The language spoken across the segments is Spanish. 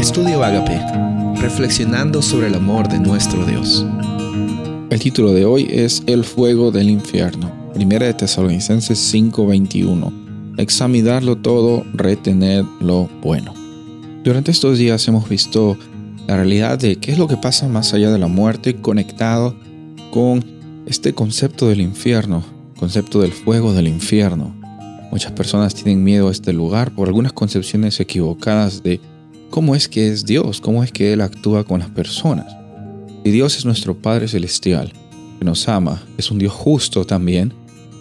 Estudio Agape, reflexionando sobre el amor de nuestro Dios. El título de hoy es El fuego del infierno. Primera de Tesalonicenses 5:21. Examinarlo todo, retener lo bueno. Durante estos días hemos visto la realidad de qué es lo que pasa más allá de la muerte conectado con este concepto del infierno, concepto del fuego del infierno. Muchas personas tienen miedo a este lugar por algunas concepciones equivocadas de cómo es que es Dios, cómo es que Él actúa con las personas. Y Dios es nuestro Padre Celestial, que nos ama, es un Dios justo también.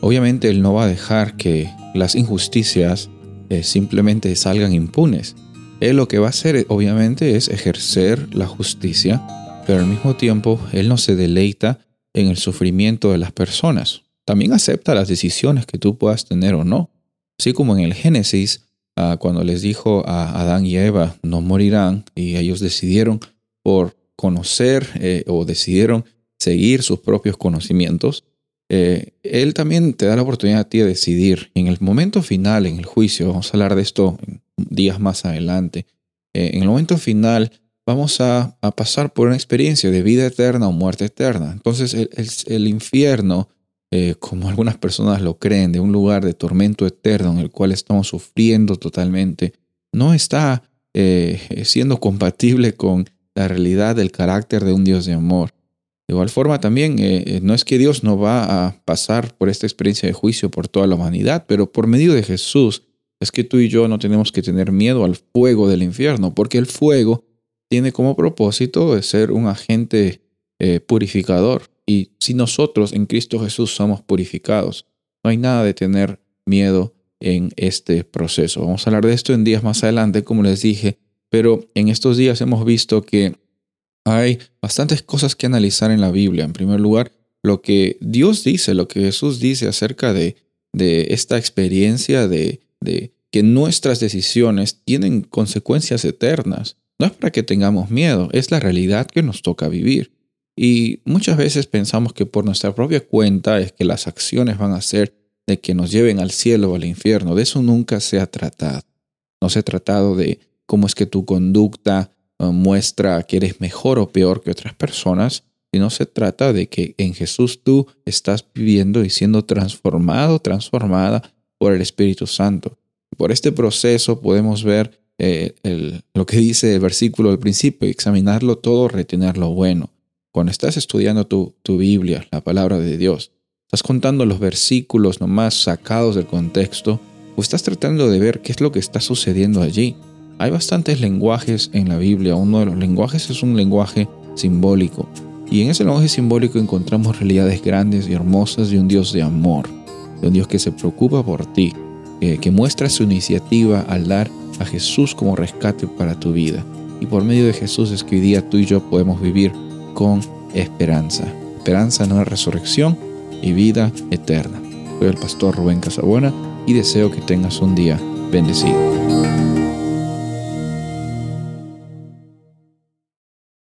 Obviamente Él no va a dejar que las injusticias eh, simplemente salgan impunes. Él lo que va a hacer obviamente es ejercer la justicia, pero al mismo tiempo Él no se deleita en el sufrimiento de las personas. También acepta las decisiones que tú puedas tener o no. Así como en el Génesis, ah, cuando les dijo a Adán y Eva, no morirán, y ellos decidieron por conocer eh, o decidieron seguir sus propios conocimientos, eh, Él también te da la oportunidad a ti de decidir. En el momento final, en el juicio, vamos a hablar de esto días más adelante, eh, en el momento final vamos a, pasar por una experiencia de vida eterna o muerte eterna. Entonces el infierno eh, como algunas personas lo creen, de un lugar de tormento eterno en el cual estamos sufriendo totalmente, no está eh, siendo compatible con la realidad del carácter de un Dios de amor. De igual forma también, eh, no es que Dios no va a pasar por esta experiencia de juicio por toda la humanidad, pero por medio de Jesús es que tú y yo no tenemos que tener miedo al fuego del infierno, porque el fuego tiene como propósito de ser un agente purificador. Y si nosotros en Cristo Jesús somos purificados, no hay nada de tener miedo en este proceso. Vamos a hablar de esto en días más adelante, como les dije, pero en estos días hemos visto que hay bastantes cosas que analizar en la Biblia. En primer lugar, lo que Dios dice, lo que Jesús dice acerca de, de esta experiencia de, de que nuestras decisiones tienen consecuencias eternas. No es para que tengamos miedo, es la realidad que nos toca vivir. Y muchas veces pensamos que por nuestra propia cuenta es que las acciones van a ser de que nos lleven al cielo o al infierno. De eso nunca se ha tratado. No se ha tratado de cómo es que tu conducta eh, muestra que eres mejor o peor que otras personas, sino se trata de que en Jesús tú estás viviendo y siendo transformado, transformada por el Espíritu Santo. Por este proceso podemos ver eh, lo que dice el versículo del principio, examinarlo todo, retener lo bueno. Cuando estás estudiando tu, tu Biblia, la palabra de Dios, estás contando los versículos nomás sacados del contexto o estás tratando de ver qué es lo que está sucediendo allí. Hay bastantes lenguajes en la Biblia. Uno de los lenguajes es un lenguaje simbólico. Y en ese lenguaje simbólico encontramos realidades grandes y hermosas de un Dios de amor, de un Dios que se preocupa por ti, que muestra su iniciativa al dar a Jesús como rescate para tu vida. Y por medio de Jesús es que hoy día tú y yo podemos vivir con esperanza. Esperanza en una resurrección y vida eterna. Soy el pastor Rubén Casabona y deseo que tengas un día bendecido.